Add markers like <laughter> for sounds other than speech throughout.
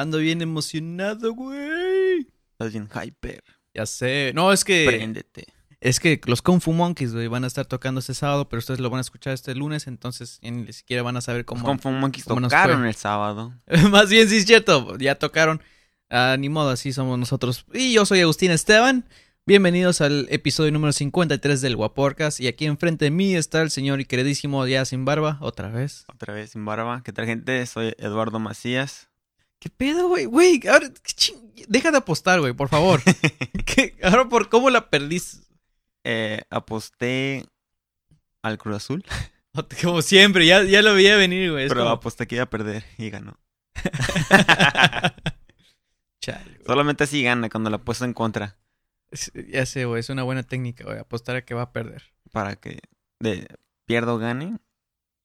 Ando bien emocionado, güey. Estás bien hyper. Ya sé. No, es que. Préndete. Es que los Kung Fu Monkeys, güey, van a estar tocando este sábado, pero ustedes lo van a escuchar este lunes, entonces ni siquiera van a saber cómo. Kung Fu Monkeys tocaron el sábado. <laughs> Más bien, sí es cierto. Ya tocaron. Ah, ni modo, así somos nosotros. Y yo soy Agustín Esteban. Bienvenidos al episodio número 53 del Guaporcas. Y aquí enfrente de mí está el señor y queridísimo ya sin barba, otra vez. Otra vez sin barba. ¿Qué tal, gente? Soy Eduardo Macías. ¿Qué pedo, güey? Güey, ahora, ching- deja de apostar, güey, por favor. <laughs> ¿Qué? Ahora, ¿por cómo la perdiste? Eh, aposté al Cruz Azul, <laughs> Como siempre, ya, ya lo veía venir, güey. pero como- aposté que iba a perder y ganó. <laughs> Chale, güey. Solamente así gana cuando la apuesto en contra. Es- Ya sé, güey, es una buena técnica, güey, apostar a que va a perder. Para que de pierdo o gane,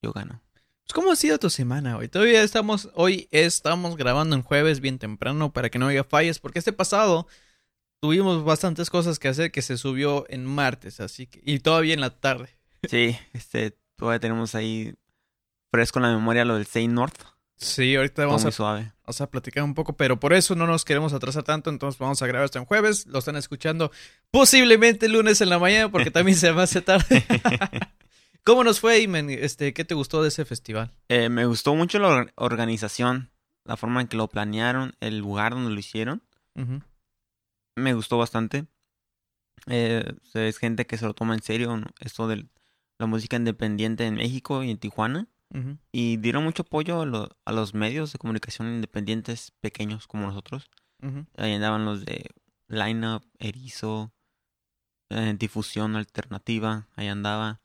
yo gano. Pues, ¿cómo ha sido tu semana, güey? Todavía estamos, hoy estamos grabando en jueves bien temprano para que no haya fallas, porque este pasado tuvimos bastantes cosas que hacer que se subió en martes, así que, y todavía en la tarde. <laughs> Sí, este, todavía tenemos ahí fresco en la memoria lo del Say North. Sí, ahorita vamos a, suave. vamos a platicar un poco, pero por eso no nos queremos atrasar tanto, entonces vamos a grabar esto en jueves, lo están escuchando posiblemente lunes en la mañana, porque también se me hace tarde. <laughs> <laughs> ¿Cómo nos fue, Imen? Este, ¿Qué te gustó de ese festival? Eh, me gustó mucho la or- organización, la forma en que lo planearon, el lugar donde lo hicieron. Me gustó bastante. Eh, es gente que se lo toma en serio, ¿no? esto de la música independiente en México y en Tijuana. Y dieron mucho apoyo a, lo- a los medios de comunicación independientes pequeños como nosotros. Ujú. Ahí andaban los de Lineup, Erizo, eh, Difusión Alternativa, ahí andaba.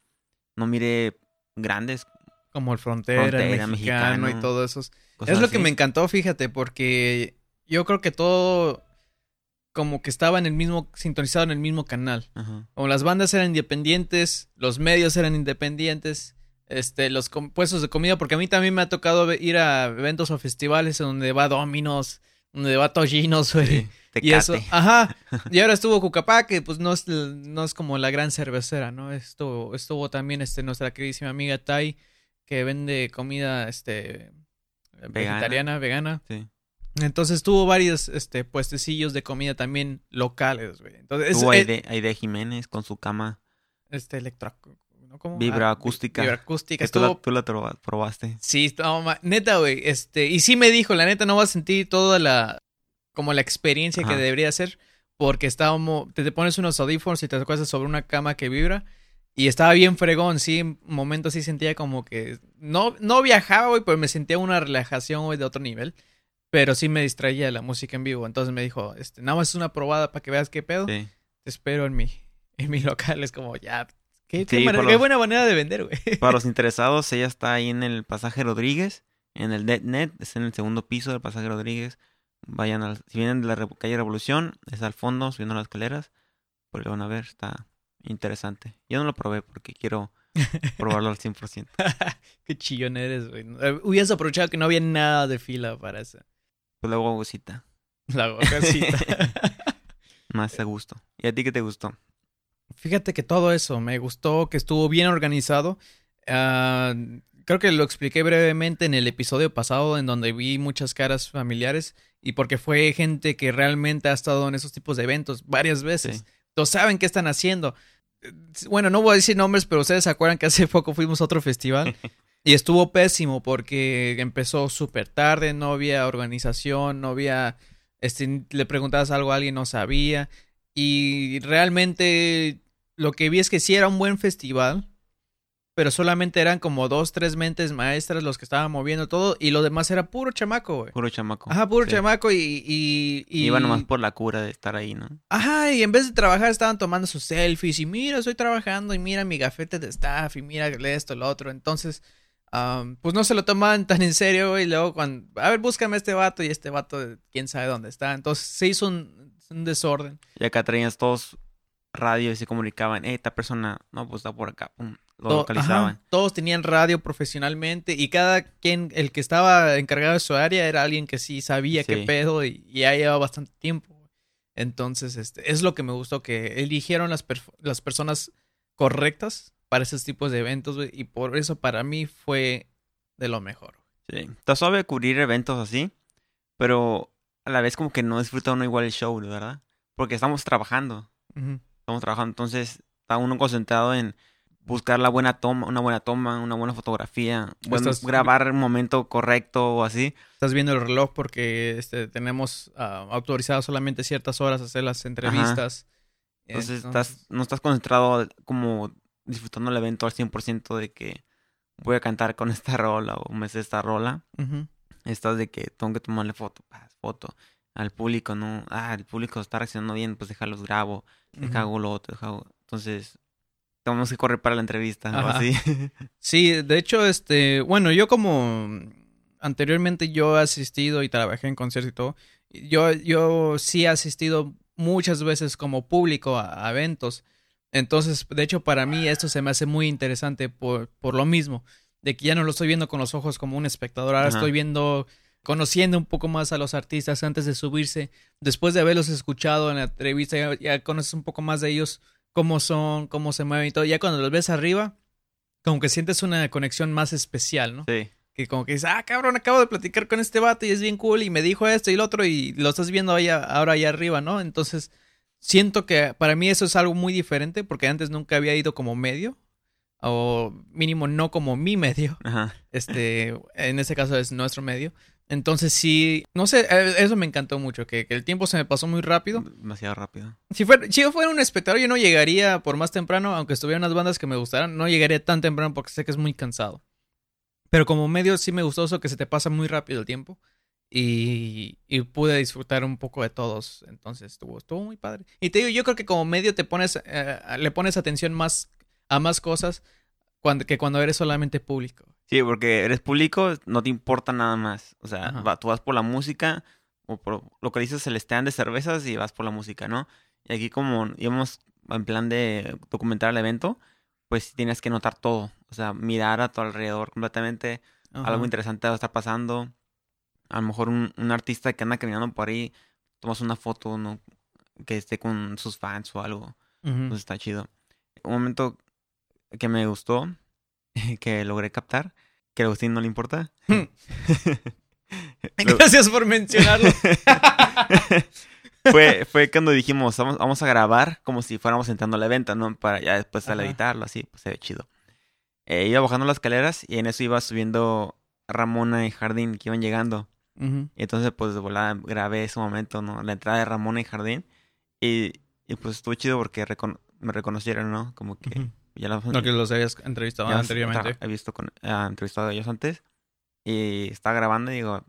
No miré grandes Como el Frontera, el mexicano, y todo eso. cosas Es lo que me encantó, fíjate, porque yo creo que todo como que estaba en el mismo, sintonizado en el mismo canal. Ajá. Como las bandas eran independientes, los medios eran independientes, este, los puestos de comida, porque a mí también me ha tocado ir a eventos o festivales en donde va Dominos, donde va Tollinos, güey. Sí, Y eso, ajá. <laughs> Y ahora estuvo Cucapá, que pues no es, no es como la gran cervecera, ¿no? Estuvo, estuvo también este, nuestra queridísima amiga Tai, que vende comida este vegetariana, vegana. Sí. Entonces tuvo varios este puestecillos de comida también locales, güey. Entonces, Tuvo es, Aide, Aide Jiménez con su cama este electro ¿no? ¿Cómo? Vibroacústica. vi- Vibroacústica. que tú la, Estuvo tú la proba- probaste. Sí, no, ma- neta, güey. Este, y sí me dijo, la neta, no vas a sentir toda la, como la experiencia que debería ser, porque estábamos, te, te pones unos audífonos y te acuestas sobre una cama que vibra, y estaba bien fregón, sí, en momentos sí sentía como que, no, no viajaba, güey, pero me sentía una relajación, güey, de otro nivel, pero sí me distraía de la música en vivo, entonces me dijo, este, nada más es una probada para que veas qué pedo, Sí. te espero en mi, en mi local, es como, ya, qué, manera- buena manera de vender, güey. Para los <laughs> interesados, ella está ahí en el pasaje Rodríguez, en el DeadNet, está en el segundo piso del pasaje Rodríguez. Vayan al, si vienen de la calle Revolución, es al fondo, subiendo las escaleras, pues lo van a ver, está interesante. Yo no lo probé porque quiero <laughs> probarlo al 100%. <laughs> Qué chillón eres, güey. Hubieras aprovechado que no había nada de fila para esa. Pues luego gocita, La bocacita. más a gusto. ¿Y a ti qué te gustó? Fíjate que todo eso me gustó, que estuvo bien organizado. Ah, creo que lo expliqué brevemente en el episodio pasado, en donde vi muchas caras familiares y porque fue gente que realmente ha estado en esos tipos de eventos varias veces. Sí. Entonces saben qué están haciendo. Bueno, no voy a decir nombres, pero ustedes se acuerdan que hace <laughs> poco fuimos a otro festival <laughs> y estuvo pésimo porque empezó súper tarde, no había organización, no había, este, le preguntabas algo a alguien, no sabía. Y realmente lo que vi es que sí era un buen festival, pero solamente eran como dos, tres mentes maestras los que estaban moviendo todo y lo demás era puro chamaco, güey. Puro chamaco. Ajá, puro Sí. chamaco y... y, y- Iba nomás por la cura de estar ahí, ¿no? Ajá, y en vez de trabajar estaban tomando sus selfies y mira, estoy trabajando y mira mi gafete de staff y mira esto, lo otro. Entonces, pues no se lo tomaban tan en serio y luego cuando, a ver, búscame a este vato y este vato, quién sabe dónde está. Entonces se hizo un, un desorden. Y acá traías todos radio y se comunicaban, eh, esta persona, no, pues está por acá, pum, lo localizaban. ajá, todos tenían radio profesionalmente y cada quien, el que estaba encargado de su área era alguien que sí sabía qué pedo y, y ya llevaba bastante tiempo. Entonces, este, es lo que me gustó, que eligieron las, las personas correctas para esos tipos de eventos, y por eso para mí fue de lo mejor. Sí. Está suave cubrir eventos así, pero a la vez como que no disfruta uno igual el show, ¿verdad? Porque estamos trabajando. Estamos trabajando, entonces está uno concentrado en buscar la buena toma, una buena toma, una buena fotografía, buen- Estás- grabar el momento correcto o así. Estás viendo el reloj porque este, tenemos ah, autorizado solamente ciertas horas a hacer las entrevistas. Entonces estás, no estás concentrado como disfrutando el evento al 100% de que voy a cantar con esta <laughs> rola o me sé esta rola. Estás de que tengo que tomarle foto, foto al público, ¿no? Ah, el público está reaccionando bien, pues déjalos grabo, deja lo otro, deja Entonces, tenemos que correr para la entrevista o así. <laughs> Sí, de hecho, este, bueno, yo como anteriormente yo he asistido y trabajé en conciertos y todo, yo, yo sí he asistido muchas veces como público a, a eventos. Entonces, de hecho, para mí esto se me hace muy interesante por, por lo mismo, de que ya no lo estoy viendo con los ojos como un espectador, ahora Ajá. estoy viendo, conociendo un poco más a los artistas antes de subirse, después de haberlos escuchado en la entrevista, ya, ya conoces un poco más de ellos, cómo son, cómo se mueven y todo, ya cuando los ves arriba, como que sientes una conexión más especial, ¿no? sí. Que como que dices, ah, cabrón, acabo de platicar con este vato y es bien cool y me dijo esto y lo otro y lo estás viendo allá, ahora allá arriba, ¿no? Entonces, siento que para mí eso es algo muy diferente porque antes nunca había ido como medio o mínimo no como mi medio. Ajá. Este, en este caso es nuestro medio. Entonces sí, no sé, eh, eso me encantó mucho, que, que el tiempo se me pasó muy rápido. Demasiado rápido. Si, fuera, si yo fuera un espectador, yo no llegaría por más temprano, aunque estuvieran unas bandas que me gustaran, no llegaría tan temprano porque sé que es muy cansado. Pero como medio sí me gustó eso que se te pasa muy rápido el tiempo. Y, y pude disfrutar un poco de todos. Entonces estuvo, estuvo muy padre. Y te digo, yo creo que como medio te pones, eh, le pones atención más a más cosas cuando, que cuando eres solamente público. Sí, porque eres público, no te importa nada más. O sea, va- tú vas por la música, o por lo que dices el stand de cervezas y vas por la música, ¿no? Y aquí como íbamos en plan de documentar el evento, pues tienes que notar todo. O sea, mirar a tu alrededor completamente. Ajá. Algo interesante va a estar pasando. A lo mejor un, un artista que anda caminando por ahí, tomas una foto, ¿no? Que esté con sus fans o algo. Ujú. Pues está chido. Un momento que me gustó, <laughs> que logré captar, que a Agustín no le importa. Lo- <laughs> <laughs> Gracias por mencionarlo. fue, fue cuando dijimos, vamos, vamos a grabar como si fuéramos entrando a la venta, ¿no? Para ya después al editarlo, así, pues se ve chido. Eh, iba bajando las escaleras y en eso iba subiendo Ramona y Jardín que iban llegando. Y entonces, pues, de volada grabé ese momento, ¿no? La entrada de Ramona y Jardín. Y, y pues estuvo chido porque recono- me reconocieron, ¿no? Como que. Ya los, No que los habías entrevistado ya anteriormente. He visto con, ah, entrevistado a ellos antes. Y estaba grabando y digo,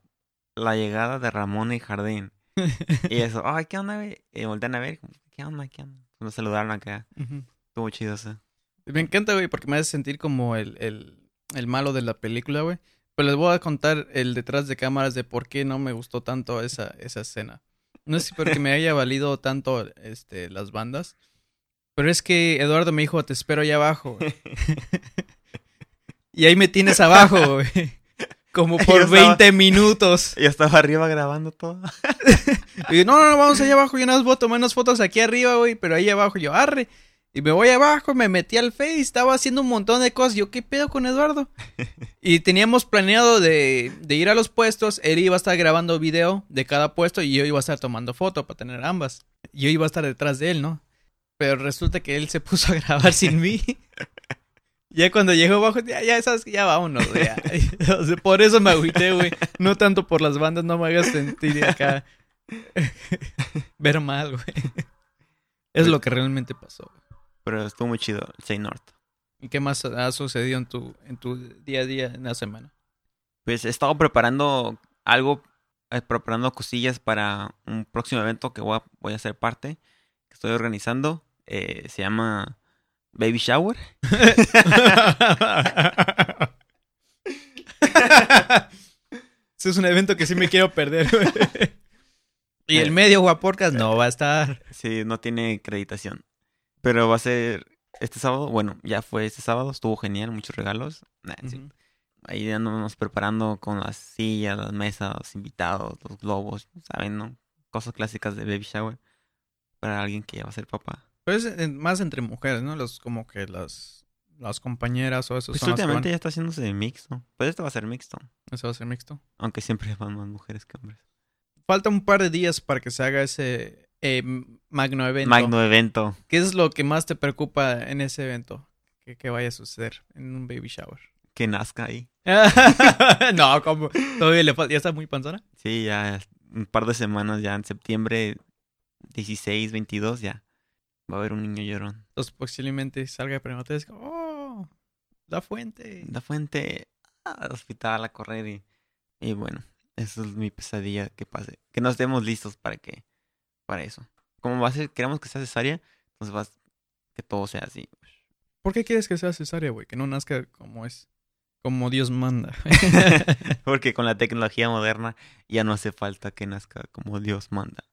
la llegada de Ramona y Jardín. y <laughs> eso, ay, ¿qué onda, güey? Y voltean a ver, ¿qué onda, qué onda? Nos saludaron acá. Ujú. Estuvo chido eso. Me encanta, güey, porque me hace sentir como el, el, el malo de la película, güey. Pero les voy a contar el detrás de cámaras de por qué no me gustó tanto esa, esa escena. No es porque me haya valido tanto este, las bandas, pero es que Eduardo me dijo, te espero allá abajo. güey". <laughs> y ahí me tienes abajo, güey. <laughs> Como Yo por estaba- 20 minutos. <laughs> Y estaba arriba grabando todo. Y yo, no, no, no, vamos allá abajo. Yo nada más voy a tomar unas fotos aquí arriba, güey. Pero ahí abajo, yo, arre. Y me voy abajo, me metí al Face, estaba haciendo un montón de cosas. Yo, ¿qué pedo con Eduardo? Y teníamos planeado de, de ir a los puestos. Él iba a estar grabando video de cada puesto y yo iba a estar tomando foto para tener ambas. Yo iba a estar detrás de él, ¿no? Pero resulta que él se puso a grabar sin mí. <laughs> Ya cuando llegó abajo, ya, ya sabes que ya vámonos, güey, ya. O sea, por eso me agüité, güey. No tanto por las bandas, no me hagas sentir acá. ver mal, güey. Es lo que realmente pasó. güey. Pero estuvo muy chido, el Say North. ¿Y qué más ha sucedido en tu, en tu día a día en la semana? Pues he estado preparando algo, eh, preparando cosillas para un próximo evento que voy a, voy a ser parte, que estoy organizando. Eh, se llama Baby Shower. Ese es un evento que sí me quiero perder. Y el medio Guaporcas no va a estar. Sí, no tiene acreditación. Pero va a ser este sábado. Bueno, ya fue este sábado. Estuvo genial, muchos regalos. Nah, sí. Ahí andamos preparando con las sillas, las mesas, los invitados, los globos, ¿saben? no? Cosas clásicas de baby shower. Para alguien que ya va a ser papá. Pero es en- más entre mujeres, ¿no? Los, como que las, las compañeras o eso Pues son últimamente van. ya está haciéndose mixto. Pues esto va a ser mixto. Eso va a ser mixto. Aunque siempre <laughs> van más mujeres que hombres. Falta un par de días para que se haga ese eh, magno evento. Magno evento. ¿Qué es lo que más te preocupa en ese evento? Que, que vaya a suceder en un baby shower. Que nazca ahí. <laughs> no, como todavía le falta. ¿Ya está muy panzona? Sí, ya un par de semanas ya en septiembre 16, 22 ya. Va a haber un niño llorón. Entonces posiblemente salga prematuro y es como, oh, la fuente. La fuente al hospital a correr y, y bueno, eso es mi pesadilla que pase. Que no estemos listos para que para eso. Como va a ser, queremos que sea cesárea, entonces va a- que todo sea así. ¿Por qué quieres que sea cesárea, güey? Que no nazca como es. Como Dios manda. <laughs> Porque con la tecnología moderna ya no hace falta que nazca como Dios manda.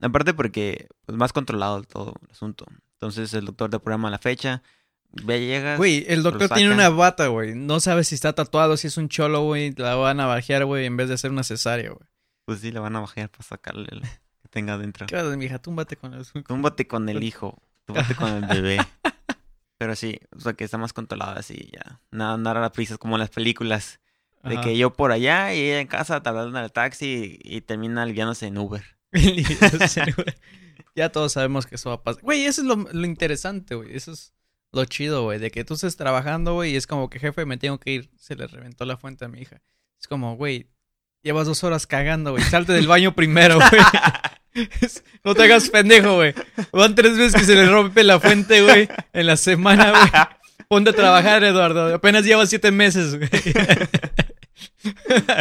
Aparte porque pues más controlado todo el asunto. Entonces el doctor te programa la fecha, ve llegas. Güey, el doctor lo tiene una bata, güey. No sabe si está tatuado, si es un cholo, güey. La van a bajear, güey, en vez de hacer una cesárea, güey. Pues sí, le van a bajar para sacarle el que tenga adentro. ¿Qué haces, mija? Túmbate con el... Túmbate con el hijo, túmbate con el bebé. <laughs> Pero sí, o sea que está más controlado así ya. Nada, nada a prisas como en las películas. De Ajá. que yo por allá y ella en casa hablando en el taxi y, y termina aliviándose en Uber. <laughs> <laughs> ya todos sabemos que eso va a pasar. Güey, eso es lo, lo interesante, güey. Eso es lo chido, güey. De que tú estés trabajando, güey, y es como que, jefe, me tengo que ir. Se le reventó la fuente a mi hija. Es como, güey, llevas dos horas cagando, güey. Salte del baño primero, <laughs> güey. No te hagas pendejo, güey. Van tres veces que se le rompe la fuente, güey, en la semana, güey. Ponte a trabajar, Eduardo. Apenas llevas siete meses, güey.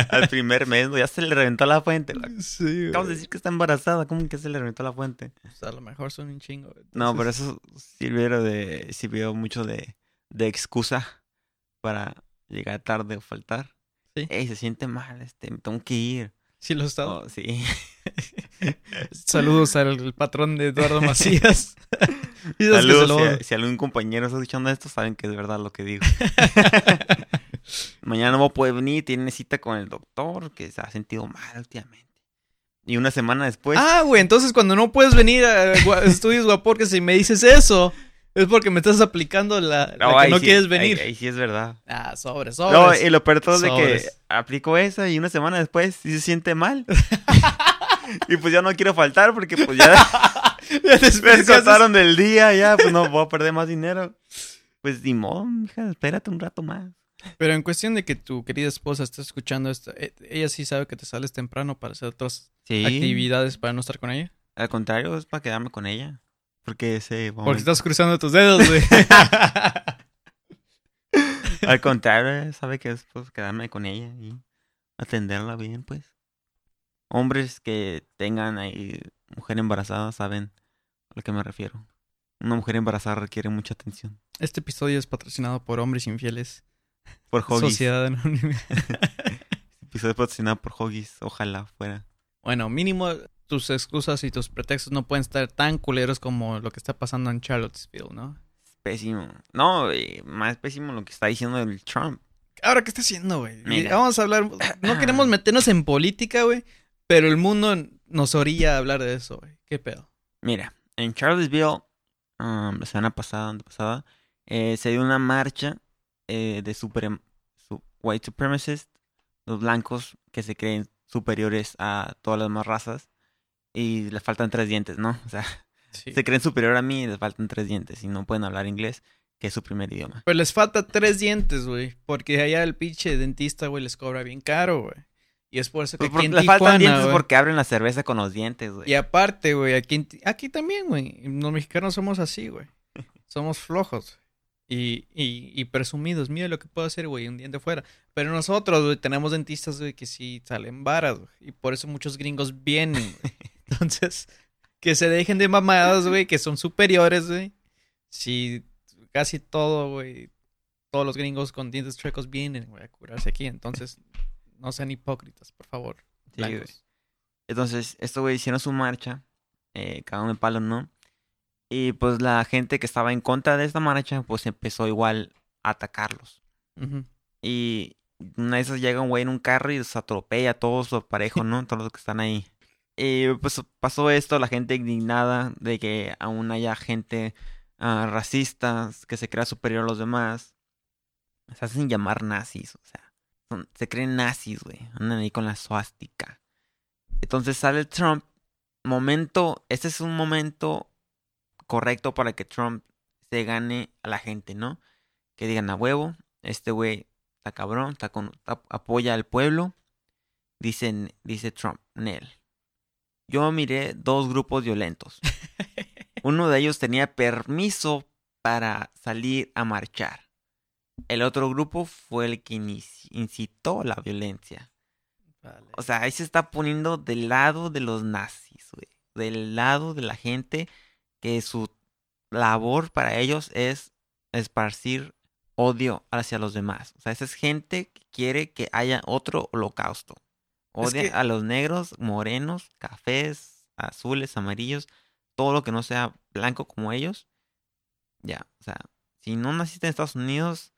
Al primer mes ya se le reventó la fuente. Sí, güey. Acabas de decir que está embarazada, ¿cómo que se le reventó la fuente? Pues a lo mejor son un chingo. No, pero eso sirvió de sirvió mucho de, de excusa para llegar tarde o faltar. Sí. Ey, se siente mal, este, me tengo que ir. Sí lo he estado. Oh, sí. <laughs> Saludos al patrón de Eduardo Macías. <laughs> Saludos, lo- si, si algún compañero está escuchando esto, saben que es verdad lo que digo. <laughs> Mañana no voy a poder venir, tiene cita con el doctor, que se ha sentido mal últimamente. Y una semana después, Ah, güey, entonces cuando no puedes venir a <laughs> Estudios Guaporques y me dices eso, es porque me estás aplicando la, la que no sí- quieres venir. Ahí, sí es verdad. Ah, sobres, No, sobres. y lo peor todo es de que aplico esa y una semana después sí se siente mal. <laughs> y pues ya no quiero faltar porque pues ya <laughs> Ya me del día, ya pues no voy a perder más dinero. Pues ni modo, mija, espérate un rato más. Pero en cuestión de que tu querida esposa esté escuchando esto, eh, ella sí sabe que te sales temprano para hacer otras Sí. actividades para no estar con ella. Al contrario, es para quedarme con ella. Porque ese Porque estás cruzando tus dedos, güey. <laughs> Al contrario, sabe que es pues quedarme con ella y atenderla bien, pues. Hombres que tengan ahí mujer embarazada saben a lo que me refiero. Una mujer embarazada requiere mucha atención. Este episodio es patrocinado por Hombres Infieles. Por Hoggies. Sociedad Anónima. <laughs> Episodio patrocinado por Hoggies. Ojalá fuera. Bueno, mínimo tus excusas y tus pretextos no pueden estar tan culeros como lo que está pasando en Charlottesville, ¿no? Pésimo. No, eh, más pésimo lo que está diciendo el Trump. Ahora, ¿qué está haciendo, güey? Mira. Vamos a hablar. No queremos <clears throat> meternos en política, güey. Pero el mundo nos orilla a hablar de eso, güey. ¿Qué pedo? Mira, en Charlottesville, um, la semana pasada, antepasada, eh, se dio una marcha eh, de super, su- white supremacists, los blancos que se creen superiores a todas las demás razas y les faltan tres dientes, ¿no? <laughs> O sea, Sí. se creen superior a mí y les faltan tres dientes y no pueden hablar inglés, que es su primer idioma. Pues les falta tres dientes, güey. Porque allá el pinche dentista, güey, les cobra bien caro, güey. Y es por eso que Pues aquí en faltan dientes güey, porque abren la cerveza con los dientes, güey. Y aparte, güey, aquí, aquí también, güey. Los mexicanos somos así, güey. <laughs> Somos flojos. Y, y, y presumidos. Mira lo que puedo hacer, güey, un diente fuera. Pero nosotros, güey, tenemos dentistas, güey, que sí salen varas, güey. Y por eso muchos gringos vienen, güey. <laughs> Entonces, que se dejen de mamadas, güey, que son superiores, güey. Si casi todo, güey, todos los gringos con dientes chuecos vienen, güey, a curarse aquí. Entonces, no sean hipócritas, por favor. Sí. Entonces, estos güey hicieron su marcha, eh, cada uno de palo, ¿no? Y pues la gente que estaba en contra de esta marcha, pues empezó igual a atacarlos. Y una de esas llega un güey en un carro y los atropella a todos los parejos, ¿no? Todos los que están ahí. Y pues pasó esto, la gente indignada de que aún haya gente ah, racistas, que se crea superior a los demás. Se hacen llamar nazis, o sea, son- se creen nazis, güey. Andan ahí con la suástica. Entonces sale Trump. Momento, este es un momento correcto para que Trump se gane a la gente, ¿no? Que digan a huevo, este güey está cabrón, está con, está- apoya al pueblo. Dicen, dice Trump, Nel. Yo miré dos grupos violentos. <laughs> Uno de ellos tenía permiso para salir a marchar. El otro grupo fue el que incitó la violencia. Vale. O sea, ahí se está poniendo del lado de los nazis, güey. Del lado de la gente que su labor para ellos es esparcir odio hacia los demás. O sea, esa es gente que quiere que haya otro holocausto. Es Odia que- a los negros, morenos, cafés, azules, amarillos, todo lo que no sea blanco como ellos. Ya, o sea, si no naciste en Estados Unidos,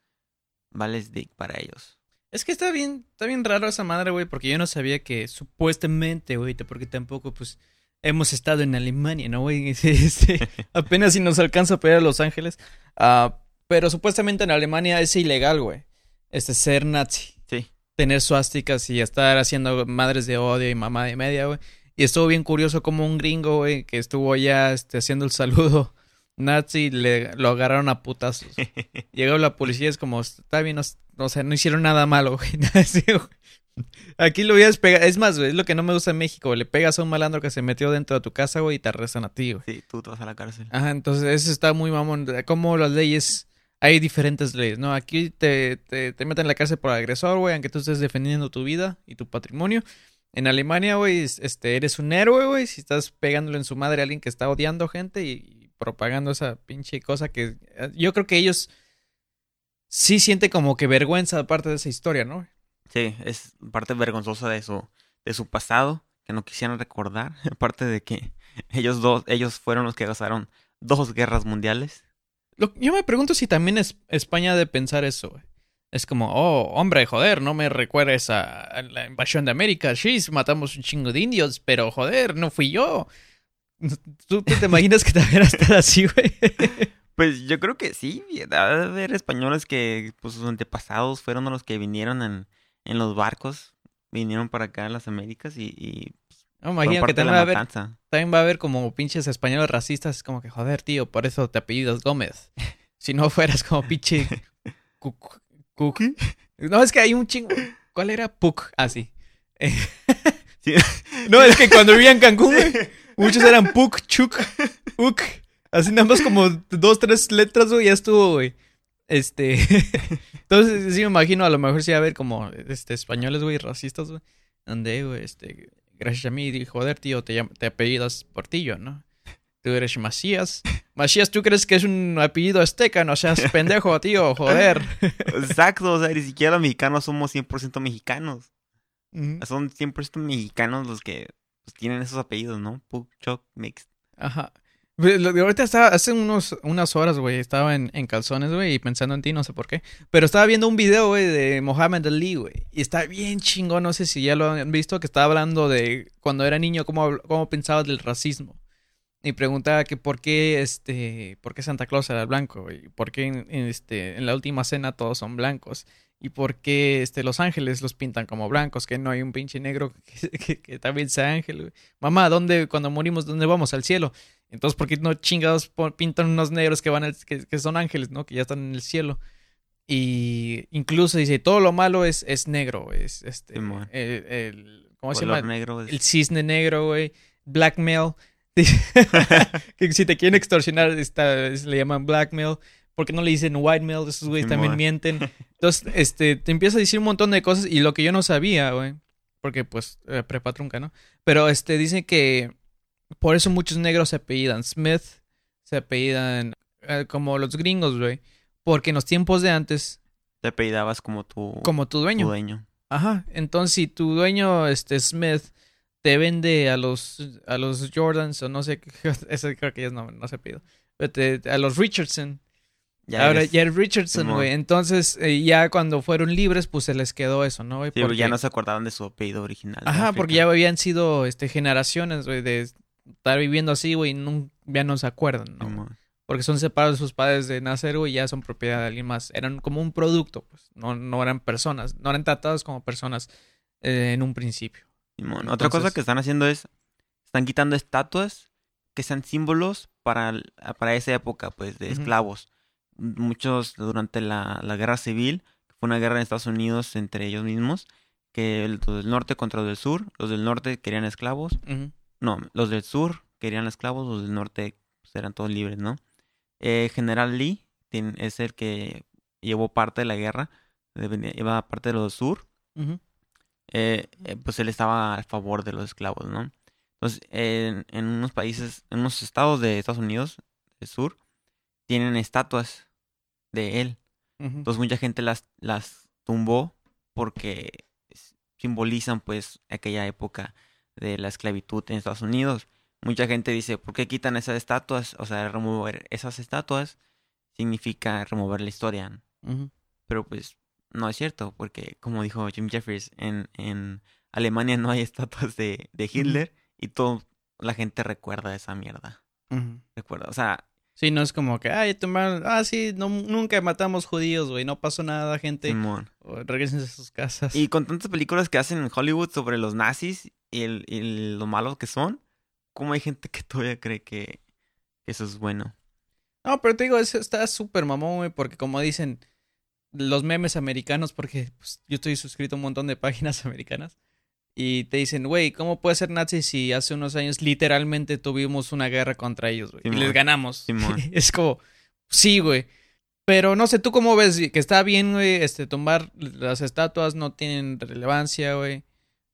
vales dick para ellos. Es que está bien, está bien raro esa madre, güey, porque yo no sabía que supuestamente, güey, porque tampoco, pues, hemos estado en Alemania, ¿no, güey? <laughs> Este, apenas si nos alcanza a pegar a Los Ángeles. Ah, pero supuestamente en Alemania es ilegal, güey, este, ser nazi. Sí. Tener suásticas y estar haciendo madres de odio y mamá de media, güey. Y estuvo bien curioso como un gringo, güey, que estuvo allá, este, haciendo el saludo <laughs> nazi, le, lo agarraron a putazos. <laughs> Llegó la policía, es como, está bien, no, o sea, no hicieron nada malo, güey. Aquí lo hubieras pegado. Es más, güey, es lo que no me gusta en México. Le pegas a un malandro que se metió dentro de tu casa, güey, y te arrestan a ti, güey. Sí, tú te vas a la cárcel. Ajá, entonces eso está muy mamón. Como las leyes, hay diferentes leyes, ¿no? Aquí te, te, te meten en la cárcel por agresor, güey, aunque tú estés defendiendo tu vida y tu patrimonio. En Alemania, güey, es- este, eres un héroe, güey, si estás pegándole en su madre a alguien que está odiando gente y, y propagando esa pinche cosa que eh, yo creo que ellos sí sienten como que vergüenza aparte de esa historia, ¿no? Sí, es parte vergonzosa de su, de su pasado, que no quisieran recordar. <laughs> Aparte de que ellos dos, ellos fueron los que causaron dos guerras mundiales. Lo- yo me pregunto si también es España de pensar eso, güey. Es como, oh, hombre, joder, no me recuerdes a, a la invasión de América. Sí, matamos un chingo de indios, pero joder, no fui yo. <laughs> ¿Tú, tú te imaginas que también estar así, güey? <laughs> Pues yo creo que sí, haber españoles que pues sus antepasados fueron los que vinieron en, en los barcos, vinieron para acá a las Américas y, y No, fueron imagino que también va, a haber, también va a haber como pinches españoles racistas. Es como que, joder, tío, por eso te apellidas Gómez. Si no fueras como pinche... <laughs> No, es que hay un chingo... ¿Cuál era? Puc. Ah, sí. Eh, <laughs> Sí. No, es que cuando vivía en Cancún, güey, muchos eran Puc, Chuc, Uc. Así nada más como dos, tres letras, güey, ya estuvo, güey. Este. <laughs> Entonces, sí me imagino, a lo mejor sí va a haber como este, españoles, güey, racistas, güey. Donde, güey, este. Gracias a mí, joder, tío, te, te apellidas Portillo, ¿no? Tú eres Macías. Macías, ¿tú crees que es un apellido azteca? No seas pendejo, tío, joder. <laughs> Exacto, o sea, ni siquiera los mexicanos somos 100% mexicanos. Ujú. Son 100% mexicanos los que pues, tienen esos apellidos, ¿no? Puck, Choc, Mix. Ajá. Ahorita estaba, hace unos, unas horas, güey, estaba en, en calzones, güey, y pensando en ti, no sé por qué. Pero estaba viendo un video, güey, de Mohamed Ali, güey. Y está bien chingón, no sé si ya lo han visto, que estaba hablando de cuando era niño, cómo, cómo pensaba del racismo. Y preguntaba que por qué, este, por qué Santa Claus era blanco, güey. ¿Por qué en, este, en la última cena todos son blancos? ¿Y por qué, este, los ángeles los pintan como blancos? Que no hay un pinche negro <laughs> que, que- que también sea ángel, güey. Mamá, ¿dónde, cuando morimos, dónde vamos? Al cielo. Entonces, ¿por qué no chingados pintan unos negros que van al- que, que son ángeles, ¿no? Que ya están en el cielo. Y incluso dice, todo lo malo es, es negro, es este el, el- ¿cómo se llama? negro. es- El cisne negro, güey. Blackmail. <laughs> que si te quieren extorsionar, está, se le llaman blackmail. porque no le dicen white mail? Esos güeyes también mienten. Entonces, este, te empieza a decir un montón de cosas y lo que yo no sabía, güey. Porque, pues, eh, prepa trunca, ¿no? Pero, este, dice que por eso muchos negros se apellidan Smith, se apellidan eh, como los gringos, güey. Porque en los tiempos de antes, Te apellidabas como tu, como tu tu dueño. dueño. Ajá. Entonces, si tu dueño, este, Smith, te vende a los, a los Jordans o no sé, qué- <laughs> eso creo que ya no, no se pido. A los Richardson. Ya Ahora eres- ya es Richardson, güey. Entonces, eh, ya cuando fueron libres, pues se les quedó eso, ¿no, güey? Sí, porque ya no se acordaban de su apellido original. Ajá, porque ya habían sido este, generaciones, güey, de estar viviendo así, güey, ya no se acuerdan, ¿no? Porque son separados de sus padres de nacer, güey, ya son propiedad de alguien más. Eran como un producto, pues, no, no eran personas, no eran tratados como personas eh, en un principio. Otra cosa que están haciendo es, están quitando estatuas que sean símbolos para, para esa época, pues, de esclavos. Muchos durante la, la guerra civil, que fue una guerra en Estados Unidos entre ellos mismos, que los del norte contra los del sur, los del norte querían esclavos, Ujú. No, los del sur querían esclavos, los del norte pues, eran todos libres, ¿no? Eh, General Lee es el que llevó parte de la guerra, llevaba parte de los del sur, eh, eh, pues él estaba a favor de los esclavos, ¿no? Entonces, en, en unos países, en unos estados de Estados Unidos, del sur, tienen estatuas de él. Entonces, mucha gente las, las tumbó porque simbolizan, pues, aquella época de la esclavitud en Estados Unidos. Mucha gente dice, ¿por qué quitan esas estatuas? O sea, remover esas estatuas significa remover la historia. Pero pues no es cierto, porque como dijo Jim Jeffries, en, en Alemania no hay <laughs> estatuas de, de Hitler y todo la gente recuerda esa mierda. Recuerda, o sea, Sí, no es como que, ay, tomaron, ah, sí, no, nunca matamos judíos, güey, no pasó nada, gente. Regresen a sus casas. Y con tantas películas que hacen en Hollywood sobre los nazis y, el, y lo malos que son, ¿cómo hay gente que <laughs> todavía cree que, eso es bueno? No, pero te digo, eso está súper mamón, güey, porque como dicen los memes americanos, porque pues, yo estoy suscrito a un montón de páginas <laughs> americanas, y te dicen, güey, ¿cómo puede ser nazi si hace unos años literalmente tuvimos una guerra contra ellos, güey? Y les ganamos. <laughs> Es como, sí, güey. Pero no sé, ¿tú cómo ves? Que está bien, güey, este, tumbar las estatuas no tienen relevancia, güey.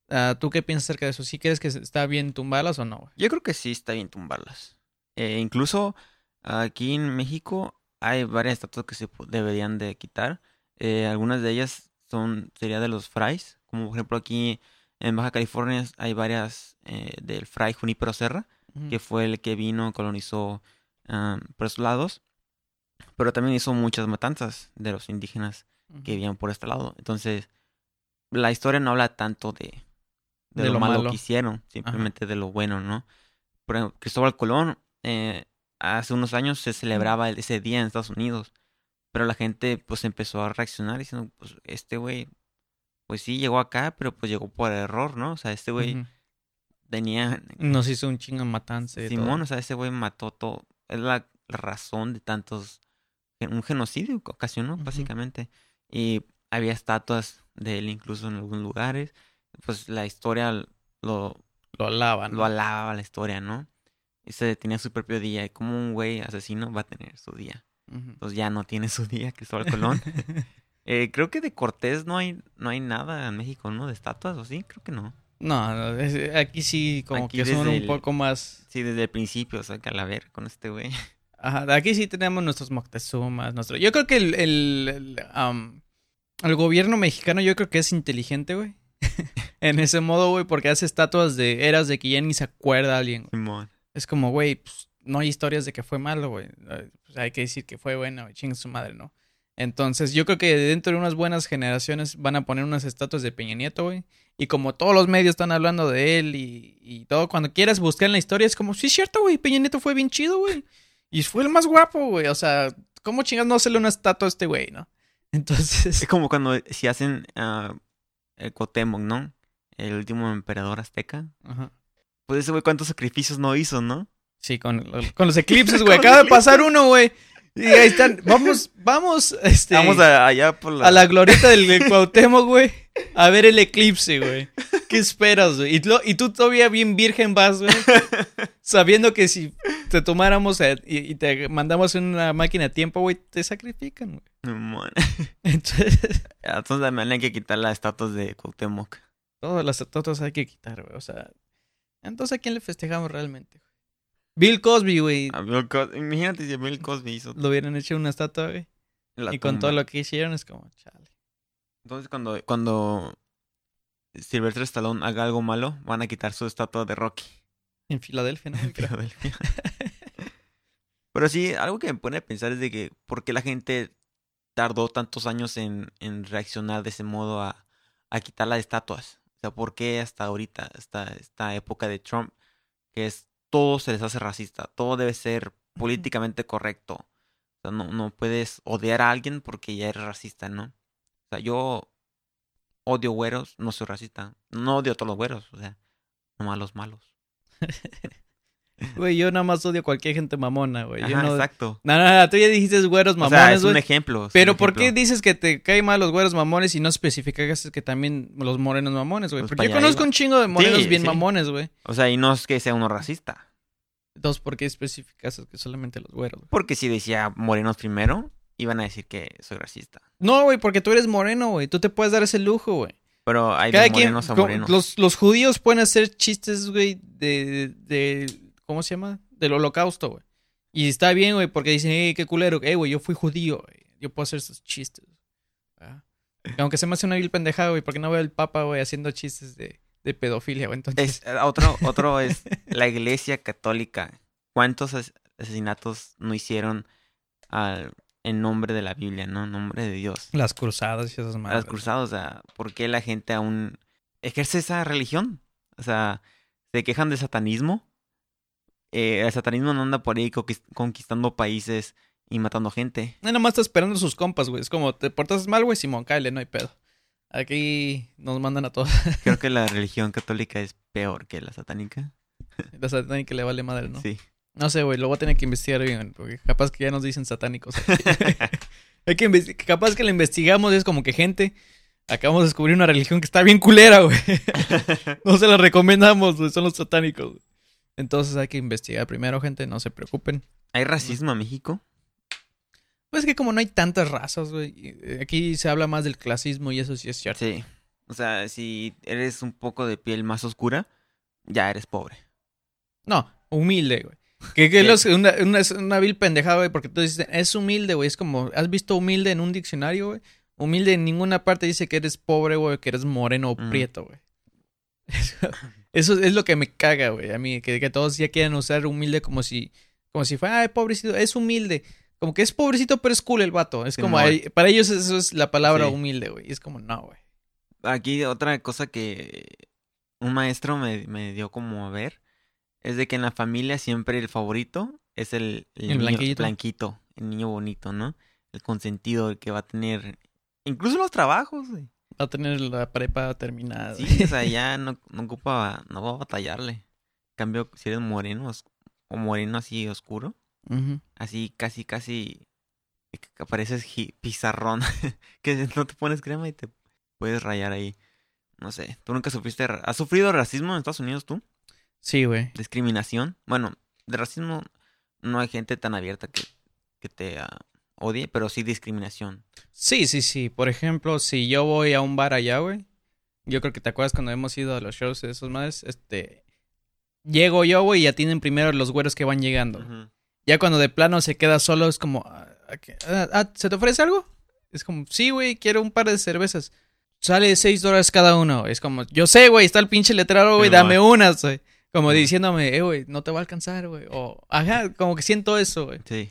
Ah, ¿Tú qué piensas acerca de eso? ¿Sí crees que está bien tumbarlas o no, güey? Yo creo que sí está bien tumbarlas. Eh, incluso aquí en México hay varias estatuas que se deberían de quitar. Eh, algunas de ellas son sería de los frays, como por ejemplo aquí en Baja California hay varias eh, del fray Junípero Serra, que fue el que vino, colonizó por estos lados, pero también hizo muchas matanzas de los indígenas que vivían por este lado. Entonces, la historia no habla tanto de, de, De lo, lo malo, malo. que hicieron, simplemente de lo bueno, ¿no? Por ejemplo, Cristóbal Colón, eh, hace unos años se celebraba el- ese día en Estados Unidos, pero la gente pues empezó a reaccionar diciendo, pues este güey, pues sí, llegó acá, pero pues llegó por error, ¿no? O sea, este güey tenía... Nos hizo un chingo matanza Simón, o sea, ese güey mató todo. Es la, razón de tantos. Un genocidio que ocasionó, básicamente. Y había estatuas de él incluso en algunos lugares. Pues la historia lo, Lo alaban. lo alaba la historia, ¿no? Y se tenía su propio día. Y como un güey asesino va a tener su día. Entonces ya no tiene su día, Cristóbal <laughs> Colón. Eh, creo que de Cortés no hay, no hay nada en México, ¿no? De estatuas, ¿o sí? Creo que no. no, no, es- aquí sí como Aquí que son un el- poco más... Sí, desde el principio, o sea, que a la ver con este güey. <laughs> Ajá, aquí sí tenemos nuestros Moctezumas, nuestro... Yo creo que el, el, el, am, el gobierno mexicano yo creo que es inteligente, güey. <laughs> en ese modo, güey, porque hace estatuas de eras de que ya ni se acuerda alguien, güey. Es como, güey, pues, no hay historias de que fue malo, güey. Pues, hay que decir que fue bueno, güey, chingue su madre, ¿no? Entonces, yo creo que dentro de unas buenas generaciones van a poner unas estatuas de Peña Nieto, güey. Y como todos los medios están hablando de él y, y todo, cuando quieras buscar en la historia, es como, sí, es cierto, güey, Peña Nieto fue bien chido, güey. Y fue el más guapo, güey. O sea, ¿cómo chingas no hacerle una estatua a este güey, no? <laughs> Entonces, Es como cuando si hacen ah, el Cuauhtémoc, ¿no? El último emperador azteca. ajá. Pues ese güey cuántos sacrificios no hizo, ¿no? Sí, con, <laughs> con los eclipses, güey. Acaba de pasar uno, güey. Y ahí están. Vamos, vamos, este. Vamos a- allá por la... a la glorieta del Cuauhtémoc, güey, a ver el eclipse, güey. ¿Qué esperas, güey? Y, tú todavía bien virgen vas, güey, sabiendo que si te tomáramos eh, y, y te mandamos en una máquina a tiempo, güey, te sacrifican, güey. <laughs> Entonces, Entonces también hay que quitar las estatuas de Cuauhtémoc. Todas las estatuas hay que quitar, güey. O sea, entonces ¿a quién le festejamos realmente? güey? Bill Cosby, güey. A Bill Cos- Imagínate si Bill Cosby hizo Lo hubieran hecho una estatua, güey. la Y con todo lo que hicieron es como, chale. Entonces cuando, cuando Sylvester Stallone haga algo malo, van a quitar su estatua de Rocky. En Filadelfia, ¿no? en Filadelfia. <laughs> Pero sí, algo que me pone a pensar es de que por qué la gente tardó tantos años en, en reaccionar de ese modo a, a quitar las estatuas. Sea, por qué hasta ahorita, hasta esta época de Trump, que es todo se les hace racista, todo debe ser políticamente correcto. O sea, no, no puedes odiar a alguien porque ya eres racista, ¿no? O sea, yo odio güeros, no soy racista. No odio a todos los güeros, o sea, nomás a los malos. <laughs> Güey, yo nada más odio a cualquier gente mamona, güey. Yo Ajá, no... exacto. No, no, no, tú ya dijiste güeros O sea, mamones, es un güey. ejemplo. es un Pero ¿por qué dices que te caen mal los güeros mamones y no especificas que también los morenos mamones, güey? Porque yo conozco un chingo de morenos Sí, bien sí. mamones, güey. O sea, y no es que sea uno racista. Entonces, ¿por qué especificas que solamente los güeros? güey? Porque si decía morenos primero, iban a decir que soy racista. No, güey, porque tú eres moreno, güey. Tú te puedes dar ese lujo, güey. Pero hay Cada de quien, morenos a morenos. los, los judíos pueden hacer chistes, güey, de, de, ¿cómo se llama? Del holocausto, güey. Y está bien, güey, porque dicen, hey, qué culero, eh, güey, yo fui judío, güey. Yo puedo hacer esos chistes. Ah. Aunque se me hace una vil pendejada, güey, porque no veo al papa, güey, haciendo chistes de, de pedofilia, güey. Entonces, Es, eh, otro, otro es la iglesia católica. ¿Cuántos as- asesinatos no hicieron al- en nombre de la Biblia, no? En nombre de Dios. las cruzadas y esas madres. Las cruzadas, o sea, ¿por qué la gente aún ejerce esa religión? O sea, se quejan de satanismo. Eh, el satanismo no anda por ahí conquist- conquistando países y matando gente. No, nomás está esperando a sus compas, güey. Es como, te portas mal, güey, Simón, cáele, no hay pedo. Aquí nos mandan a todos. <laughs> Creo que la religión católica es peor que la satánica. La satánica le vale madre, ¿no? Sí. No sé, güey, lo voy a tener que investigar bien, porque capaz que ya nos dicen satánicos. <laughs> <laughs> Hay que capaz que la investigamos y es como que gente, acabamos de descubrir una religión que está bien culera, güey. No se la recomendamos, güey, son los satánicos. güey. Entonces hay que investigar primero, gente, no se preocupen. ¿Hay racismo en México? Pues que como no hay tantas razas, güey, y- aquí se habla más del clasismo y eso sí es cierto. Sí. O sea, si eres un poco de piel más oscura, ya eres pobre. No, humilde, güey. Que, que <laughs> los- una, una, es una vil pendejada, güey, porque tú dices, es humilde, güey. Es como, ¿has visto humilde en un diccionario, güey? Humilde en ninguna parte dice que eres pobre, güey, que eres moreno o Mm. prieto, güey. <laughs> Eso es lo que me caga, güey. A mí, que, que todos ya quieran usar humilde como si, como si fuera, ay, pobrecito, es humilde. Como que es pobrecito, pero es cool el vato. Es como, ay, para ellos eso es la palabra Sí. humilde, güey. Es como, no, güey. Aquí otra cosa que un maestro me, me dio como a ver es de que en la familia siempre el favorito es el, El niño blanquito, el niño bonito, ¿no? El consentido, el que va a tener incluso los trabajos, güey. Va a tener la prepa terminada. Sí, o sea, <laughs> ya no, no ocupa, no va a batallarle. En cambio, si eres moreno o moreno así oscuro, así casi, casi que pareces ji- pizarrón, <laughs> que no te pones crema y te puedes rayar ahí. No sé, ¿tú nunca sufriste, has sufrido racismo en Estados Unidos tú? Sí, güey. Discriminación. Bueno, de racismo no hay gente tan abierta que, que te ah, odie, pero sí discriminación. Sí, sí, sí. Por ejemplo, si yo voy a un bar allá, güey. Yo creo que te acuerdas cuando hemos ido a los shows de esos más, este... Llego yo, güey, y ya tienen primero los güeros que van llegando. Ya cuando de plano se queda solo, es como... ah. Ah, ah, ¿Se te ofrece algo? Es como, sí, güey, quiero un par de cervezas. Sale seis dólares cada uno. Es como, yo sé, güey, está el pinche letrero, güey, dame unas, güey. Como diciéndome, eh, güey, no te va a alcanzar, güey. O, ajá, como que siento eso, güey. Sí.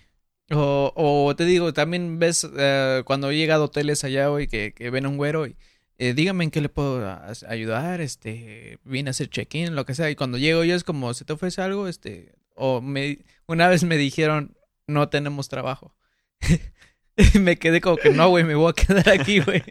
O, o te digo, también ves eh, cuando he llegado a hoteles allá, güey, que, que ven a un güero y eh, dígame en qué le puedo ayudar, este, vine a hacer check-in, lo que sea. Y cuando llego yo es como, ¿se te ofrece algo? Este, o me, una vez me dijeron, no tenemos trabajo. Y <laughs> me quedé como que no, güey, me voy a quedar aquí, güey.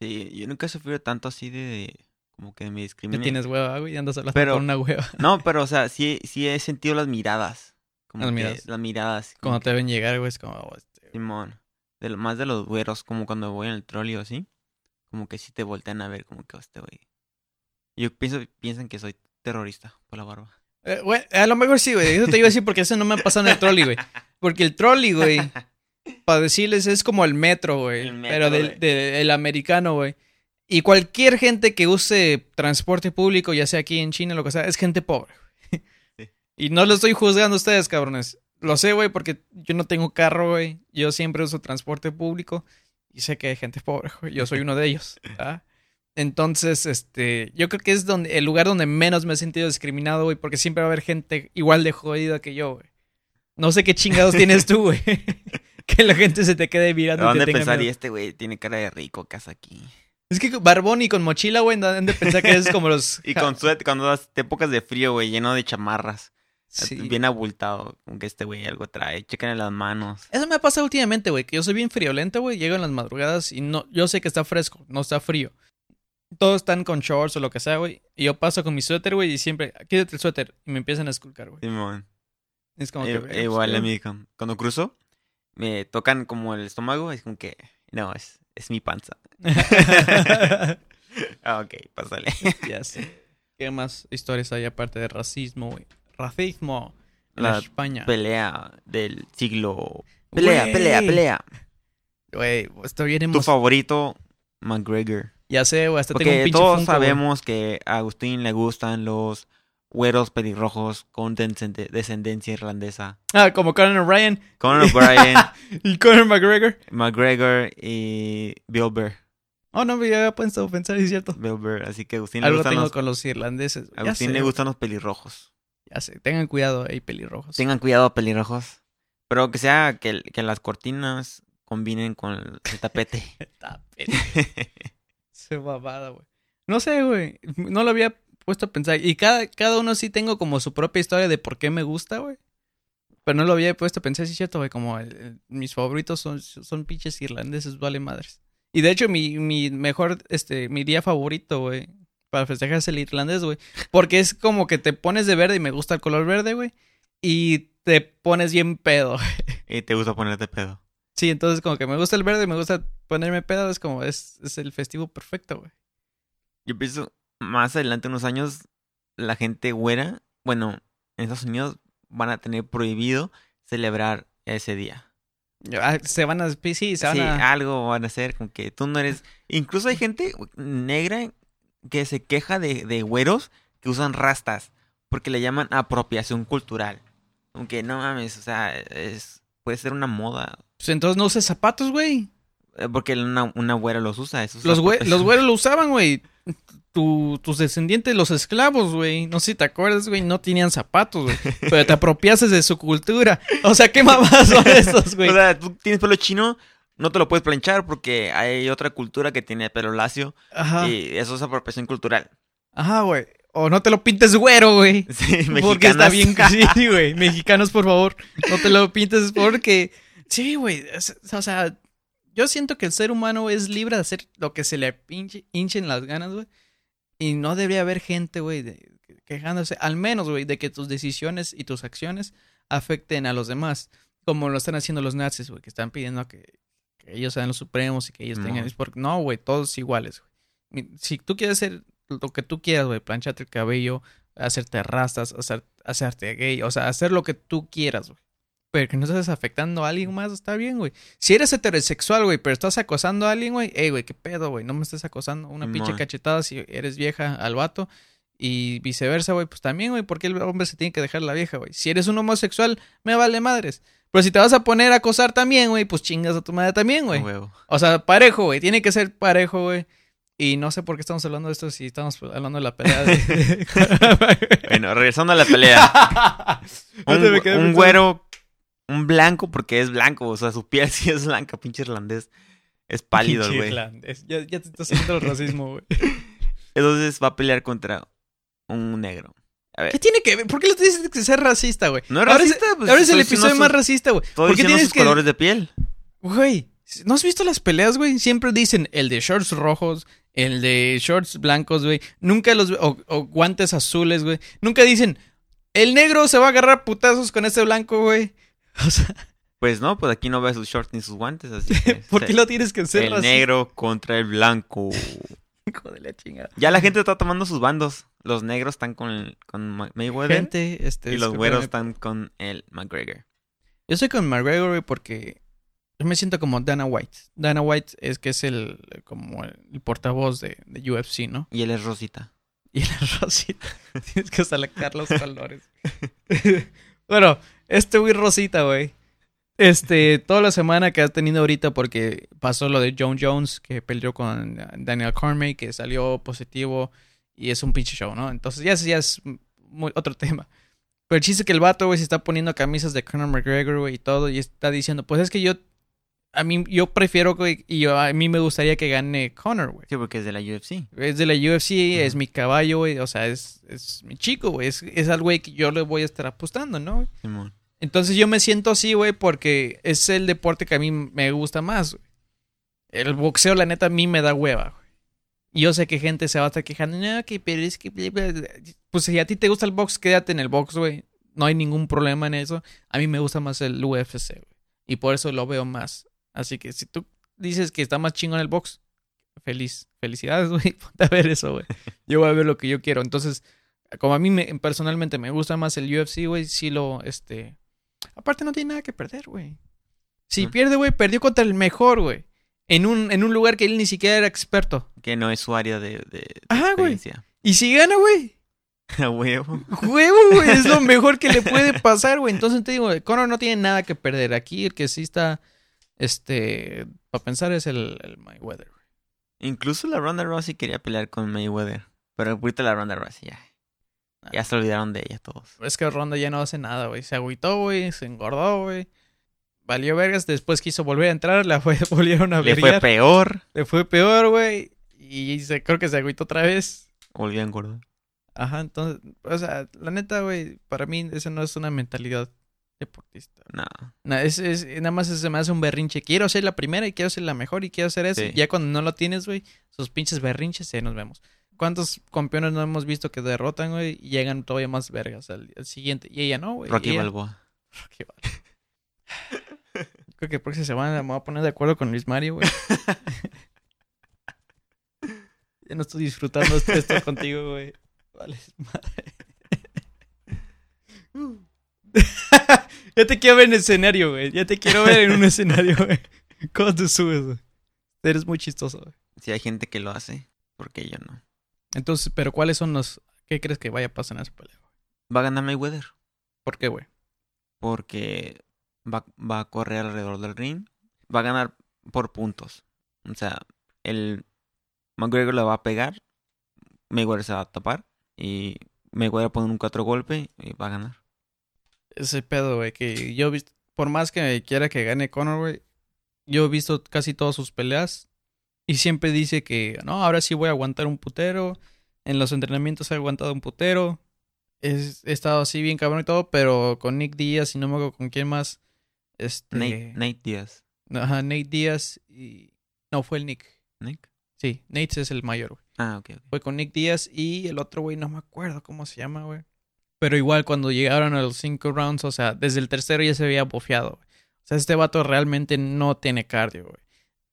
Sí, yo nunca he sufrido tanto así de, como que me discriminan. tienes hueva, güey, y andas hablando Pero- con una hueva. No, pero o sea, sí, sí he sentido las miradas. Como Las miradas. Las miradas. Cuando que- te ven llegar, güey, es como, oh, este, Simón. De lo- más de los güeros, como cuando voy en el trolley o así. Como que sí te voltean a ver, como que "Oh, este güey. Yo pienso, piensan que soy terrorista por la barba. Eh, güey, a lo mejor sí, güey. Eso te iba a decir porque eso no me ha pasado en el trolley, güey. Porque el trolley, güey, <laughs> para decirles, es como el metro, güey. Pero del, de- el americano, güey. Y cualquier gente que use transporte público, ya sea aquí en China, lo que sea, es gente pobre. Y no lo estoy juzgando a ustedes, cabrones. Lo sé, güey, porque yo no tengo carro, güey. Yo siempre uso transporte público. Y sé que hay gente pobre, güey. Yo soy uno de ellos. ¿ah? Entonces, este, yo creo que es donde, el lugar donde menos me he sentido discriminado, güey, porque siempre va a haber gente igual de jodida que yo, güey. No sé qué chingados tienes tú, güey. <laughs> que la gente se te quede mirando y Van te tenga pensar, y este güey tiene cara de rico, casa aquí. Es que barbón y con mochila, güey, han de pensar que es como los... <laughs> Y con suéter, cuando das épocas de frío, güey, lleno de chamarras. Sí. Bien abultado, como que este güey algo trae. Chequen las manos. Eso me ha pasado últimamente, güey, que yo soy bien friolento, güey. Llego en las madrugadas y no, yo sé que está fresco, no está frío. Todos están con shorts o lo que sea, güey. Y yo paso con mi suéter, güey, y siempre, quítate el suéter. Y me empiezan a esculcar, güey. Simón. Es como Eh, que. igual pues, a mí, cuando cruzo, me tocan como el estómago, es como que, no, es, es mi panza. <laughs> ah, ok, pásale. ya sé. <laughs> ¿Qué más historias hay aparte de racismo, güey? Racismo en La España. Pelea del siglo. Pelea, Güey. pelea, pelea. Güey, esto viene Tu favorito, McGregor. Ya sé, güey, hasta tengo un Porque pinche todos Funko, güey. sabemos que a Agustín le gustan los güeros pelirrojos con descende- descendencia irlandesa. Ah, como Conor O'Brien Conor <laughs> O'Brien, y Conor McGregor. McGregor y Bill Burr. Oh, no me había puesto a pensar, es cierto. Bill Burr. Así que a Agustín le Algo gustan tengo los, con los irlandeses. a Ya Agustín sé, le gustan los pelirrojos. Ya sé, tengan cuidado ahí, pelirrojos. Tengan cuidado, pelirrojos. Pero que sea que, que las cortinas combinen con el, <laughs> el tapete. Tapete. Se babada, güey. No sé, güey. No lo había puesto a pensar. Y cada, cada uno sí tengo como su propia historia de por qué me gusta, güey. Pero no lo había puesto a pensar, sí es cierto, güey. Como el- el- mis favoritos son, son pinches irlandeses, vale madres. Y de hecho, mi, mi mejor, este, mi día favorito, güey, para festejar es el irlandés, güey. Porque es como que te pones de verde y me gusta el color verde, güey. Y te pones bien pedo. <laughs> y te gusta ponerte pedo. Sí, entonces como que me gusta el verde y me gusta ponerme pedo, es como, es, es el festivo perfecto, güey. Yo pienso, más adelante, unos años, la gente güera, bueno, en Estados Unidos van a tener prohibido celebrar ese día. Ah, se van a, sí, se van Sí, a... algo van a hacer con que tú no eres... Incluso hay gente negra que se queja de, de güeros que usan rastas porque le llaman apropiación cultural. Aunque no mames, o sea, es, puede ser una moda. Pues entonces no uses zapatos, güey. eh, Porque una, una güera los usa. Eso es Los, güe- los <laughs> güeros lo usaban, güey. Tu- tus descendientes, los esclavos, güey. No sé si te acuerdas, güey, no tenían zapatos, güey. Pero te <laughs> apropiases de su cultura. O sea, ¿qué mamás son <laughs> estos, güey? O sea, tú tienes pelo chino, no te lo puedes planchar porque hay otra cultura que tiene pelo lacio Ajá. y eso es apropiación cultural. Ajá, güey. O no te lo pintes güero, güey. <laughs> Sí, Porque está bien. <laughs> Sí, güey. Mexicanos, por favor. No te lo pintes porque. Sí, güey. O sea, yo siento que el ser humano es libre de hacer lo que se le pinche, hinchen las ganas, güey. Y no debería haber gente, güey, de- quejándose. Al menos, güey, de que tus decisiones y tus acciones afecten a los demás. Como lo están haciendo los nazis, güey, que están pidiendo que, que ellos sean los supremos y que ellos No. tengan. es porque- No, güey, todos iguales, güey. Si tú quieres hacer lo que tú quieras, güey, plancharte el cabello, hacerte rastas, hacer, hacerte gay, o sea, hacer lo que tú quieras, güey. Pero que no estés afectando a alguien más, está bien, güey. Si eres heterosexual, güey, pero estás acosando a alguien, güey, ey, güey, qué pedo, güey, no me estés acosando. Una pinche cachetada si eres vieja al vato. Y viceversa, güey, pues también, güey, porque el hombre se tiene que dejar la vieja, güey. Si eres un homosexual, me vale madres. Pero si te vas a poner a acosar también, güey, pues chingas a tu madre también, güey. O sea, parejo, güey. Tiene que ser parejo, güey. Y no sé por qué estamos hablando de esto si estamos hablando de la pelea de... <laughs> Bueno, regresando a la pelea. <laughs> un, güero, un blanco, porque es blanco, o sea, su piel <laughs> sí es blanca, pinche irlandés. Es pálido güey. Ya, ya te estás haciendo el racismo, güey. Entonces va a pelear contra un negro. A ver, ¿Qué tiene que ver? ¿Por qué le dices que ser racista, güey? no es Ahora racista, es- pues, Ahora es el episodio más racista, güey. ¿Por qué tienes sus que...? colores de piel. Güey, ¿no has visto las peleas, güey? Siempre dicen el de shorts rojos, el de shorts blancos, güey. Nunca los... O, o guantes azules, güey. Nunca dicen, el negro se va a agarrar putazos con este blanco, güey. <laughs> O sea, Pues no, pues aquí no ve sus shorts ni sus guantes, así que... <laughs> ¿por qué lo tienes que ser El negro contra el blanco. <laughs> Hijo de la chingada. Ya la gente está tomando sus bandos. Los negros están con, con Ma- Mayweather Gente, este... y los güeros están con el McGregor. Yo soy con McGregor, porque yo me siento como Dana White. Dana White es que es el como el portavoz de, de UFC, ¿no? Y él es Rosita. <laughs> Y el Rosita. <laughs> Tienes que sacar los colores. <laughs> bueno, este güey Rosita, güey. Este, toda la semana que ha tenido ahorita porque pasó lo de John Jones, que peleó con Daniel Cormier, que salió positivo y es un pinche show, ¿no? Entonces ya, es- ya es muy- otro <laughs> tema. Pero el chiste es que el vato, güey, se está poniendo camisas de Conor McGregor, güey, y todo, y está diciendo, pues es que yo a mí, yo prefiero que, y yo- a mí me gustaría que gane Conor, güey. Sí, porque es de la UFC. Es de la UFC, es mi caballo, güey. O sea, es, es mi chico, güey. Es, es al güey que yo le voy a estar apostando, ¿no? Simón. Entonces yo me siento así, güey, porque es el deporte que a mí me gusta más, güey. El boxeo, la neta, a mí me da hueva, güey. Yo sé que gente se va a estar quejando, no, que pero es que... bla, bla, bla". Pues si a ti te gusta el box, quédate en el box, güey. No hay ningún problema en eso. A mí me gusta más el UFC, güey. Y por eso lo veo más. Así que si tú dices que está más chingón el box, feliz. Felicidades, <laughs> güey. Ponte a ver eso, güey. <laughs> Yo voy a ver lo que yo quiero. Entonces, como a mí me, personalmente me gusta más el UFC, güey, sí lo, este... Aparte no tiene nada que perder, güey. Si pierde, güey, perdió contra el mejor, güey. En un, en un lugar que él ni siquiera era experto. Que no es su área de, de, de Ajá, güey. experiencia. Y si gana, güey. <laughs> A huevo. Huevo, güey. Es lo <laughs> mejor que le puede pasar, güey. Entonces te digo, Conor no tiene nada que perder. Aquí el que sí está, este, para pensar es el, el Mayweather. güey. Incluso la Ronda Rousey quería pelear con Mayweather. Pero ahorita la Ronda Rousey ya. Ya se olvidaron de ella todos. Es que Ronda ya no hace nada, güey. Se agüitó, güey. Se engordó, güey. Valió vergas. Después quiso volver a entrar. La fue- <laughs> volvieron a Le fue peor. Le fue peor, güey. Y se, creo que se agüitó otra vez. Volvió a engordar. Ajá, entonces, o sea, la neta, güey, para mí esa no es una mentalidad deportista. No. Es, es- nada más se me hace un berrinche. Quiero ser la primera y quiero ser la mejor y quiero hacer eso. Sí. Ya cuando no lo tienes, güey, sus pinches berrinches, ya nos vemos. ¿Cuántos campeones no hemos visto que derrotan, güey, y llegan todavía más vergas al, al siguiente? Y ella no, güey. Rocky ella- Balboa. <laughs> Rocky Balboa. Creo que próxima semana me voy a poner de acuerdo con Luis Mario, güey. <laughs> ya no estoy disfrutando esto, esto contigo, güey. Vale, madre. <laughs> ya te quiero ver en escenario, güey. Ya te quiero ver en un escenario, güey. ¿Cómo te subes, güey? Eres muy chistoso, güey. Si hay gente que lo hace, porque yo no. Entonces, pero ¿cuáles son los... ¿Qué crees que vaya a pasar en esa pelea? güey? Va a ganar Mayweather. ¿Por qué, güey? Porque va, va a correr alrededor del ring. Va a ganar por puntos. O sea, el McGregor le va a pegar. Mayweather se va a tapar. Y Mayweather pone un cuatro golpe y va a ganar. Ese pedo, güey, que yo he visto... Por más que quiera que gane Conor, güey, yo he visto casi todas sus peleas y siempre dice que, no, ahora sí voy a aguantar un putero. En los entrenamientos he aguantado un putero. Es- he estado así bien cabrón y todo, pero con Nick Díaz y no me acuerdo con quién más. Este... Nate, Nate Díaz. Ajá, Nate Díaz y... No, fue el Nick. Nick. Sí, Nate es el mayor, güey. Ah, ok, ok. Fue con Nick Díaz y el otro güey, no me acuerdo cómo se llama, güey. Pero igual cuando llegaron a los cinco rounds, o sea, desde el tercero ya se había bofeado, güey. O sea, este vato realmente no tiene cardio, güey.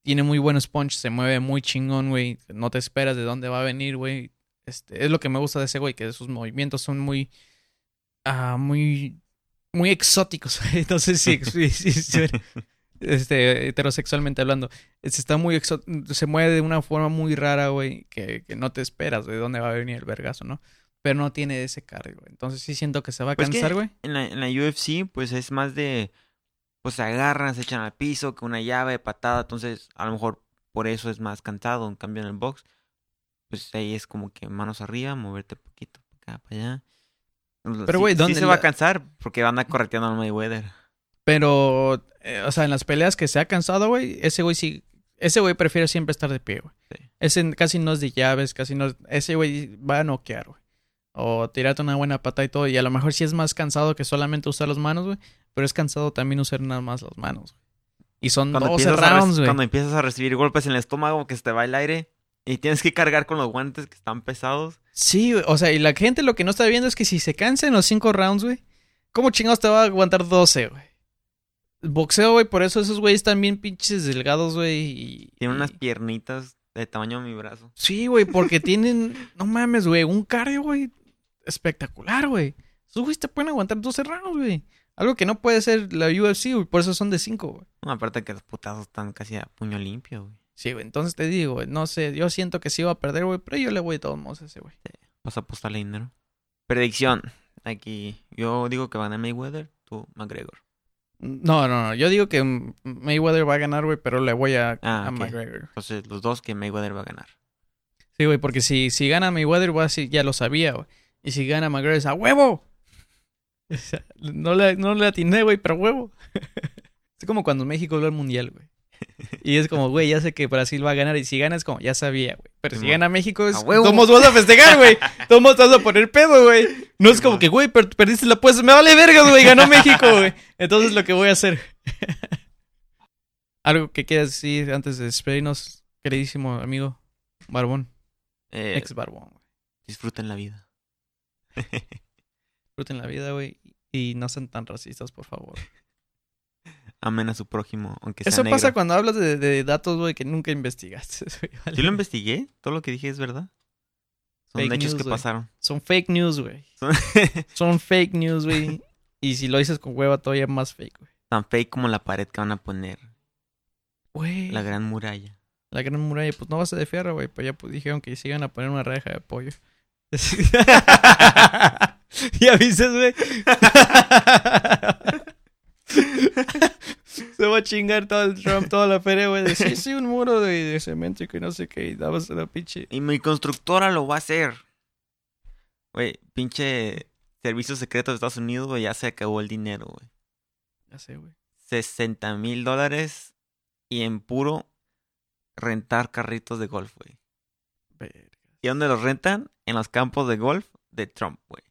Tiene muy buenos punch, se mueve muy chingón, güey. No te esperas de dónde va a venir, güey. Este, es lo que me gusta de ese güey, que sus movimientos son muy... Ah, muy... Muy exóticos. No sé si... si- si- si- este, heterosexualmente hablando. Se está muy exo- se mueve de una forma muy rara, güey, que, que no te esperas de dónde va a venir el vergazo, ¿no? Pero no tiene ese güey. Entonces sí siento que se va a Pues cansar, güey. En la, en la UFC, pues es más de. Pues se agarran, se echan al piso, que una llave, patada. Entonces, a lo mejor por eso es más cansado. En cambio, en el box, pues ahí es como que manos arriba, moverte poquito para acá, para allá. Pero, Sí- güey, sí ¿dónde se va a cansar porque van a correteando al Mayweather. Pero, eh, o sea, en las peleas que se ha cansado, güey, ese güey sí. Ese güey prefiere siempre estar de pie, güey. Sí. Ese casi no es de llaves, casi no es- Ese güey va a noquear, güey. O tirarte una buena pata y todo. Y a lo mejor sí es más cansado que solamente usar las manos, güey. Pero es cansado también usar nada más las manos, güey. Y son Cuando 12 empiezas, a rounds, güey. cuando empiezas a recibir golpes en el estómago, que se te va el aire. Y tienes que cargar con los guantes que están pesados. Sí, güey, o sea, y la gente lo que no está viendo es que si se cansa en los cinco rounds, güey, ¿cómo chingados te va a aguantar 12, güey? Boxeo, güey, por eso esos güeyes están bien pinches delgados, güey. Y, Tiene unas piernitas de tamaño de mi brazo. Sí, güey, porque tienen, <laughs> no mames, güey, un cardio, güey, espectacular, güey. Esos güeyes te pueden aguantar 12 rounds, güey. Algo que no puede ser la UFC, güey, por eso son de 5, güey. No, aparte que los putazos están casi a puño limpio, güey. Sí, güey, entonces te digo, güey, no sé, yo siento que sí va a perder, güey, pero yo le voy de todos modos a ese, güey. Vas a apostarle dinero. Predicción. Aquí. Yo digo que van a Mayweather, tú McGregor. No, no, no. Yo digo que Mayweather va a ganar, güey, pero le voy a, Ah, a. McGregor. Entonces, los dos que Mayweather va a ganar. Sí, güey, porque si, si gana Mayweather, a decir, ya lo sabía, güey. Y si gana McGregor, es a huevo. <laughs> O sea, no le, no le atiné, güey, pero huevo. <laughs> es como cuando México ganó el mundial, güey. Y es como, güey, ya sé que Brasil va a ganar. Y si gana es como, ya sabía, güey. Pero si gana México es, todos vas a festejar, güey. <laughs> Todos te vas a poner pedo, güey. No es como que, güey, per- perdiste la apuesta. Me vale verga, güey. Ganó México, güey. Entonces lo que voy a hacer. <laughs> Algo que quieras decir antes de despedirnos, queridísimo amigo Barbón. Eh, Ex Barbón, güey. disfruten la vida. <laughs> Disfruten la vida, güey. Y no sean tan racistas, por favor. Amen a su prójimo, aunque sea Eso negro. pasa cuando hablas de, de datos, güey, que nunca investigaste. <laughs> vale. ¿Sí lo investigué? ¿Todo lo que dije es verdad? Son Fake hechos news, que pasaron. Son fake news, güey. Son <laughs> Son fake news, güey. Y si lo dices con hueva, todavía más fake, güey. tan fake como la pared que van a poner. Güey. La gran muralla. La gran muralla, pues no va a ser de fierro, güey. Pues ya pues, dijeron que se iban a poner una reja de pollo. <laughs> ¿Ya viste, güey? Se va a chingar todo el Trump, toda la feria, güey. De, sí, sí, un muro de, de cemento y que no sé qué. Y dabas la pinche. Y mi constructora lo va a hacer. Güey, pinche servicio secreto de Estados Unidos, güey, ya se acabó el dinero, güey. Ya sé, güey. 60 mil dólares y en puro rentar carritos de golf, güey. Verga. ¿Y dónde los rentan? En los campos de golf de Trump, güey.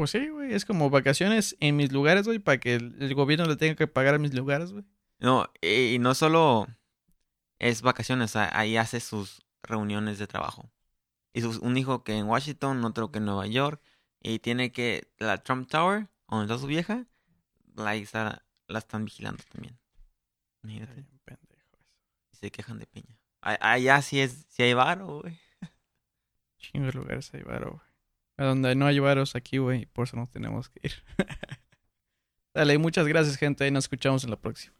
Pues sí, güey. Es como vacaciones en mis lugares, güey. Para que el, el gobierno le tenga que pagar a mis lugares, güey. No, y, no solo es vacaciones, ahí hace sus reuniones de trabajo. Y sus- un hijo que en Washington, otro que en Nueva York, y tiene que la Trump Tower, donde está su vieja, la, está- la están vigilando también. Eso. y se quejan de Peña. A- Allá sí es, sí hay varo, güey. Chingo lugares hay varo, güey. A donde no hay varos aquí, güey. Por eso nos tenemos que ir. <laughs> Dale, muchas gracias, gente. Ahí nos escuchamos en la próxima.